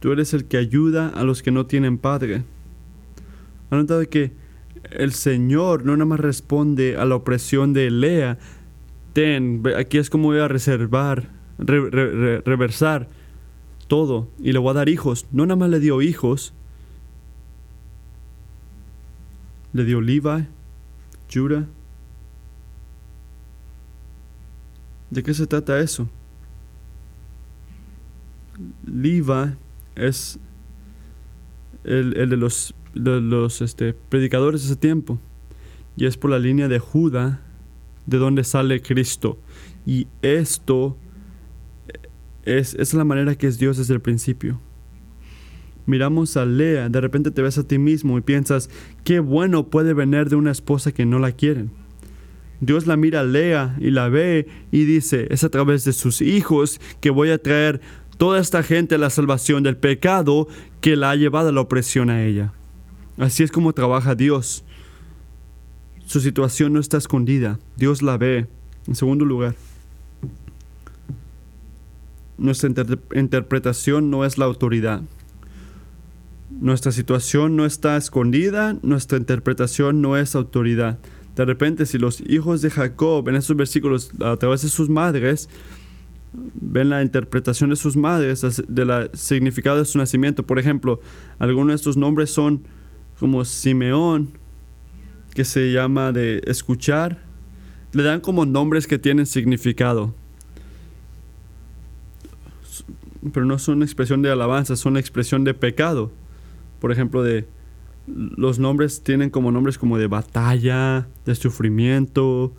[SPEAKER 1] Tú eres el que ayuda a los que no tienen padre. Ha notado que el Señor no nada más responde a la opresión de Lea. Ten, aquí es como voy a reservar, reversar todo y le voy a dar hijos. No nada más le dio hijos, le dio Levi, Judah, ¿De qué se trata eso? Liva es el, de los, los este, predicadores de ese tiempo. Y es por la línea de Judá de donde sale Cristo. Y esto es, es la manera que es Dios desde el principio. Miramos a Lea, de repente te ves a ti mismo y piensas, qué bueno puede venir de una esposa que no la quieren. Dios la mira, lea y la ve y dice, es a través de sus hijos que voy a traer toda esta gente a la salvación del pecado que la ha llevado a la opresión a ella. Así es como trabaja Dios. Su situación no está escondida, Dios la ve. En segundo lugar, nuestra interpretación no es la autoridad. Nuestra situación no está escondida, nuestra interpretación no es autoridad. De repente, si los hijos de Jacob en estos versículos, a través de sus madres, ven la interpretación de sus madres, del significado de su nacimiento. Por ejemplo, algunos de estos nombres son como Simeón, que se llama de escuchar. Le dan como nombres que tienen significado. Pero no son expresión de alabanza, son expresión de pecado. Por ejemplo, de los nombres tienen como nombres como de batalla, de sufrimiento,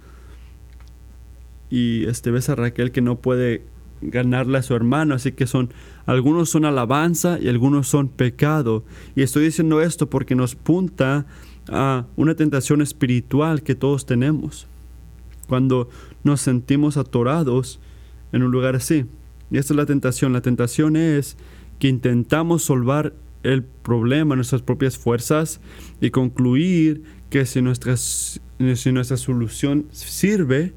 [SPEAKER 1] y este ves a Raquel que no puede ganarle a su hermano, así que son algunos son alabanza y algunos son pecado. Y estoy diciendo esto porque nos punta a una tentación espiritual que todos tenemos. Cuando nos sentimos atorados en un lugar así. Y esta es la tentación. La tentación es que intentamos solvar el problema, nuestras propias fuerzas y concluir que si, nuestras, si nuestra solución sirve,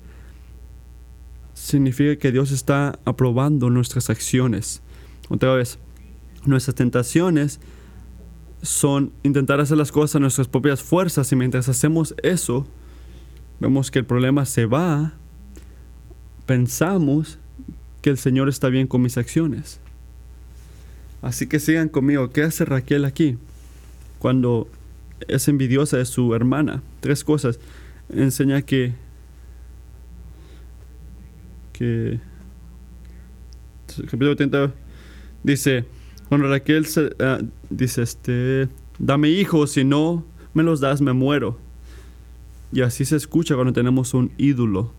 [SPEAKER 1] significa que Dios está aprobando nuestras acciones. Otra vez, nuestras tentaciones son intentar hacer las cosas a nuestras propias fuerzas y mientras hacemos eso, vemos que el problema se va, pensamos que el Señor está bien con mis acciones. Así que sigan conmigo. ¿Qué hace Raquel aquí? Cuando es envidiosa de su hermana. Tres cosas. Enseña que que capítulo 30 dice, cuando Raquel ah, dice, este, dame hijos, si no me los das, me muero. Y así se escucha cuando tenemos un ídolo.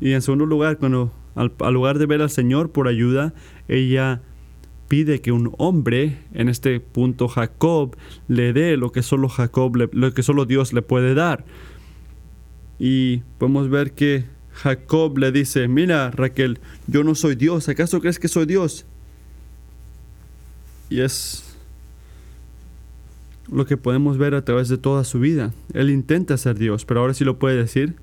[SPEAKER 1] Y en segundo lugar, cuando al, lugar de ver al Señor por ayuda, ella pide que un hombre, en este punto Jacob, le dé lo que solo Jacob, lo que solo Dios le puede dar. Y podemos ver que Jacob le dice, mira Raquel, yo no soy Dios, ¿acaso crees que soy Dios? Y es lo que podemos ver a través de toda su vida. Él intenta ser Dios, pero ahora sí lo puede decir.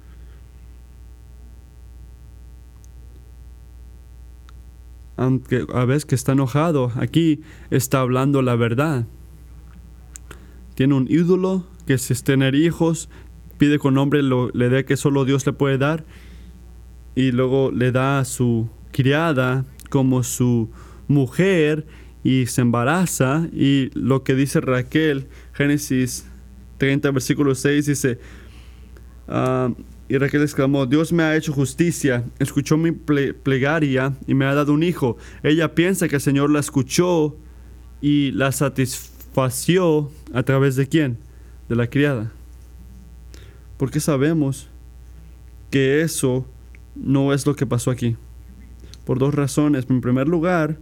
[SPEAKER 1] Aunque a veces que está enojado, aquí está hablando la verdad. Tiene un ídolo que si es tener hijos, pide con nombre, lo, le dé que solo Dios le puede dar y luego le da a su criada como su mujer y se embaraza y lo que dice Raquel, Génesis 30, versículo 6 dice, ah, y Raquel exclamó, Dios me ha hecho justicia, escuchó mi plegaria y me ha dado un hijo. Ella piensa que el Señor la escuchó y la satisfació a través de quién? De la criada. Porque sabemos que eso no es lo que pasó aquí. Por dos razones. En primer lugar,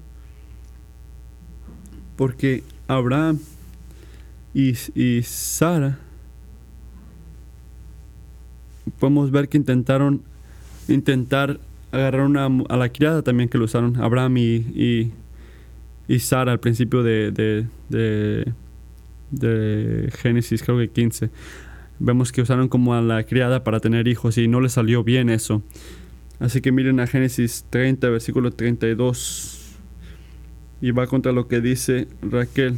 [SPEAKER 1] porque Abraham y, y Sara podemos ver que intentaron intentar agarrar una, a la criada también que lo usaron Abraham y, y, Sara al principio de, de, de, de, Génesis creo que 15 vemos que usaron como a la criada para tener hijos y no le salió bien eso Así que miren a Génesis 30, versículo 32. Y va contra lo que dice Raquel.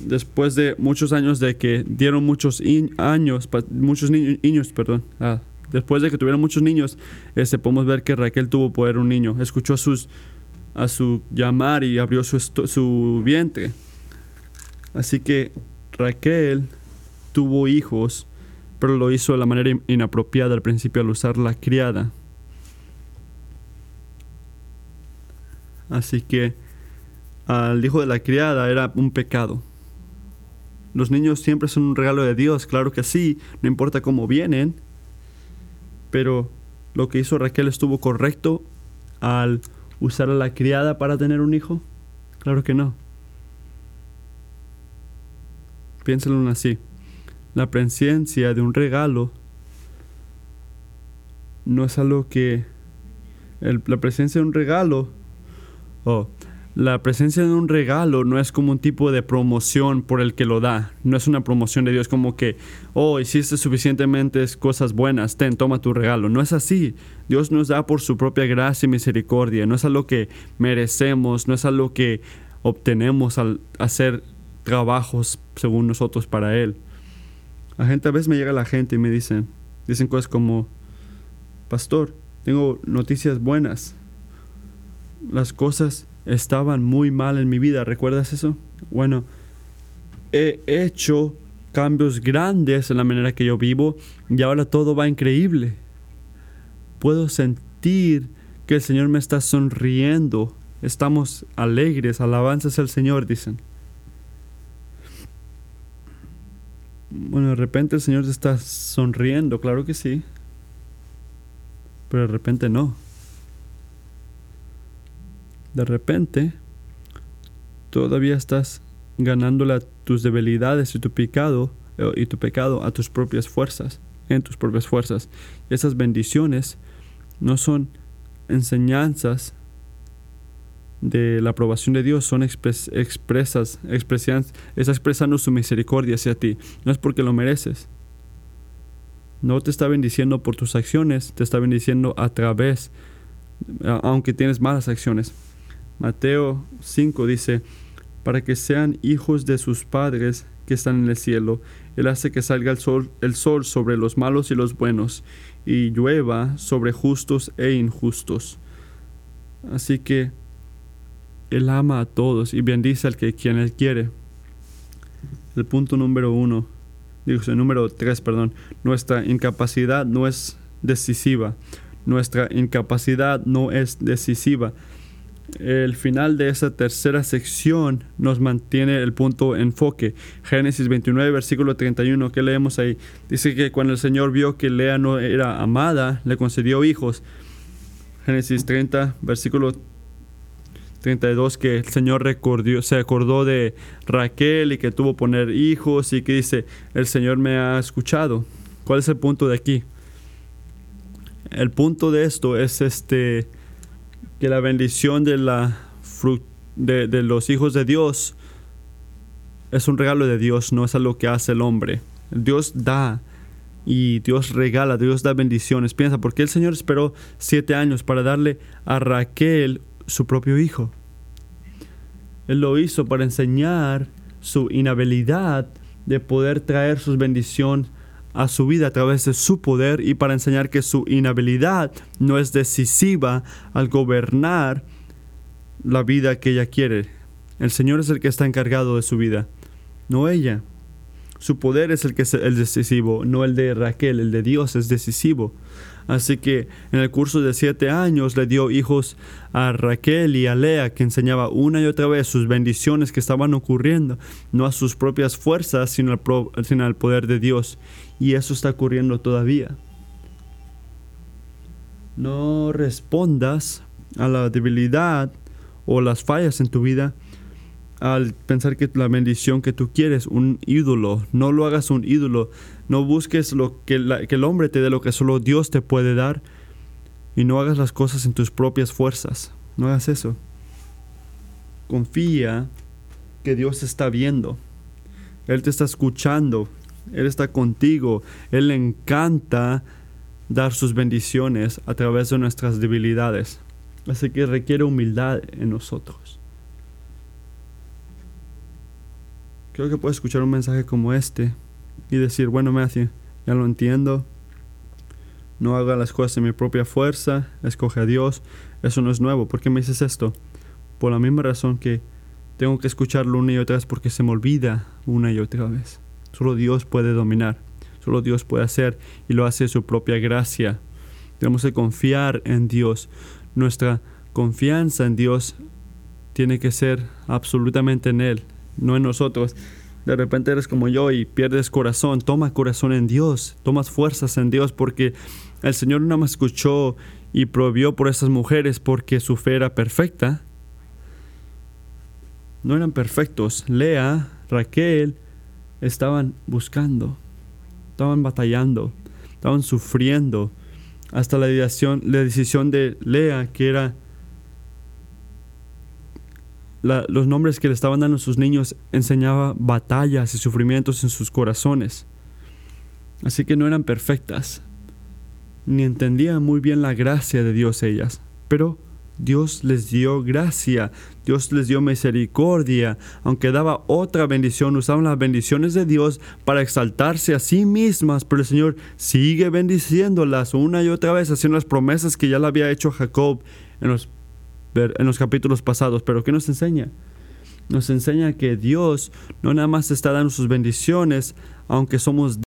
[SPEAKER 1] Después de muchos años de que dieron muchos años, muchos niños, perdón. Ah, después de que tuvieron muchos niños, este, podemos ver que Raquel tuvo poder un niño. Escuchó a, sus, a su llamar y abrió su, su vientre. Así que Raquel tuvo hijos pero lo hizo de la manera inapropiada al principio al usar la criada. Así que al hijo de la criada era un pecado. Los niños siempre son un regalo de Dios, claro que sí, no importa cómo vienen, pero lo que hizo Raquel estuvo correcto al usar a la criada para tener un hijo. Claro que no. Piénsalo así la presencia de un regalo no es algo que la presencia de un regalo oh, la presencia de un regalo no es como un tipo de promoción por el que lo da. No es una promoción de Dios como que, oh, hiciste suficientemente cosas buenas, ten, toma tu regalo. No es así. Dios nos da por su propia gracia y misericordia. No es algo que merecemos, no es algo que obtenemos al hacer trabajos según nosotros para Él. La gente a veces me llega la gente y me dicen, dicen cosas como, pastor, tengo noticias buenas. Las cosas estaban muy mal en mi vida, ¿recuerdas eso? Bueno, he hecho cambios grandes en la manera que yo vivo y ahora todo va increíble. Puedo sentir que el Señor me está sonriendo. Estamos alegres, alabanzas al Señor, dicen. Bueno, de repente el Señor está sonriendo, claro que sí. Pero de repente no. De repente todavía estás ganándole tus debilidades y tu pecado eh, y tu pecado a tus propias fuerzas, en tus propias fuerzas. esas bendiciones no son enseñanzas de la aprobación de Dios, son expresas, expresas, está expresando su misericordia hacia ti. No es porque lo mereces. No te está bendiciendo por tus acciones, te está bendiciendo a través, aunque tienes malas acciones. Mateo 5 dice, para que sean hijos de sus padres que están en el cielo. Él hace que salga el sol, el sol sobre los malos y los buenos, y llueva sobre justos e injustos. Así que Él ama a todos y bendice al que quien Él quiere. El punto número uno, digo, el número tres, perdón, nuestra incapacidad no es decisiva. Nuestra incapacidad no es decisiva el final de esa tercera sección nos mantiene el punto enfoque. Génesis 29, versículo 31, ¿qué leemos ahí? Dice que cuando el Señor vio que Lea no era amada, le concedió hijos. Génesis 30, versículo 32, que el Señor recordió, se acordó de Raquel y que tuvo poner hijos y que dice, el Señor me ha escuchado. ¿Cuál es el punto de aquí? El punto de esto es este que la bendición de, la de, de los hijos de Dios es un regalo de Dios, no es algo que hace el hombre. Dios da y Dios regala, Dios da bendiciones. Piensa, ¿por qué el Señor esperó siete años para darle a Raquel su propio hijo? Él lo hizo para enseñar su inhabilidad de poder traer sus bendiciones a su vida a través de su poder y para enseñar que su inhabilidad no es decisiva al gobernar la vida que ella quiere. El Señor es el que está encargado de su vida, no ella. Su poder es el que es el decisivo, no el de Raquel, el de Dios es decisivo. Así que en el curso de siete años le dio hijos a Raquel y a Lea, que enseñaba una y otra vez sus bendiciones que estaban ocurriendo, no a sus propias fuerzas, sino al, sino al poder de Dios. Y eso está ocurriendo todavía. No respondas a la debilidad o las fallas en tu vida al pensar que la bendición que tú quieres, un ídolo, no lo hagas un ídolo, no busques lo que, el hombre te dé lo que solo Dios te puede dar y no hagas las cosas en tus propias fuerzas, no hagas eso. Confía que Dios está viendo, Él te está escuchando, Él está contigo, Él le encanta dar sus bendiciones a través de nuestras debilidades, así que requiere humildad en nosotros. Creo que puedes escuchar un mensaje como este y decir, bueno Matthew, ya lo entiendo, no haga las cosas en mi propia fuerza, escoge a Dios, eso no es nuevo. ¿Por qué me dices esto? Por la misma razón que tengo que escucharlo una y otra vez porque se me olvida una y otra vez. Solo Dios puede dominar, solo Dios puede hacer y lo hace su propia gracia. Tenemos que confiar en Dios. Nuestra confianza en Dios tiene que ser absolutamente en Él, no en nosotros. De repente eres como yo y pierdes corazón. Toma corazón en Dios, tomas fuerzas en Dios porque el Señor no me escuchó y prohibió por esas mujeres porque su fe era perfecta. No eran perfectos. Lea, Raquel estaban buscando, estaban batallando, estaban sufriendo. Hasta la decisión, la decisión de Lea, que era los nombres que le estaban dando a sus niños enseñaba batallas y sufrimientos en sus corazones. Así que no eran perfectas, ni entendían muy bien la gracia de Dios ellas, pero Dios les dio gracia, Dios les dio misericordia, aunque daba otra bendición, usaban las bendiciones de Dios para exaltarse a sí mismas, pero el Señor sigue bendiciéndolas una y otra vez, haciendo las promesas que ya le había hecho Jacob en los, en los capítulos pasados. Pero ¿qué nos enseña? Nos enseña que Dios no nada más está dando sus bendiciones, aunque somos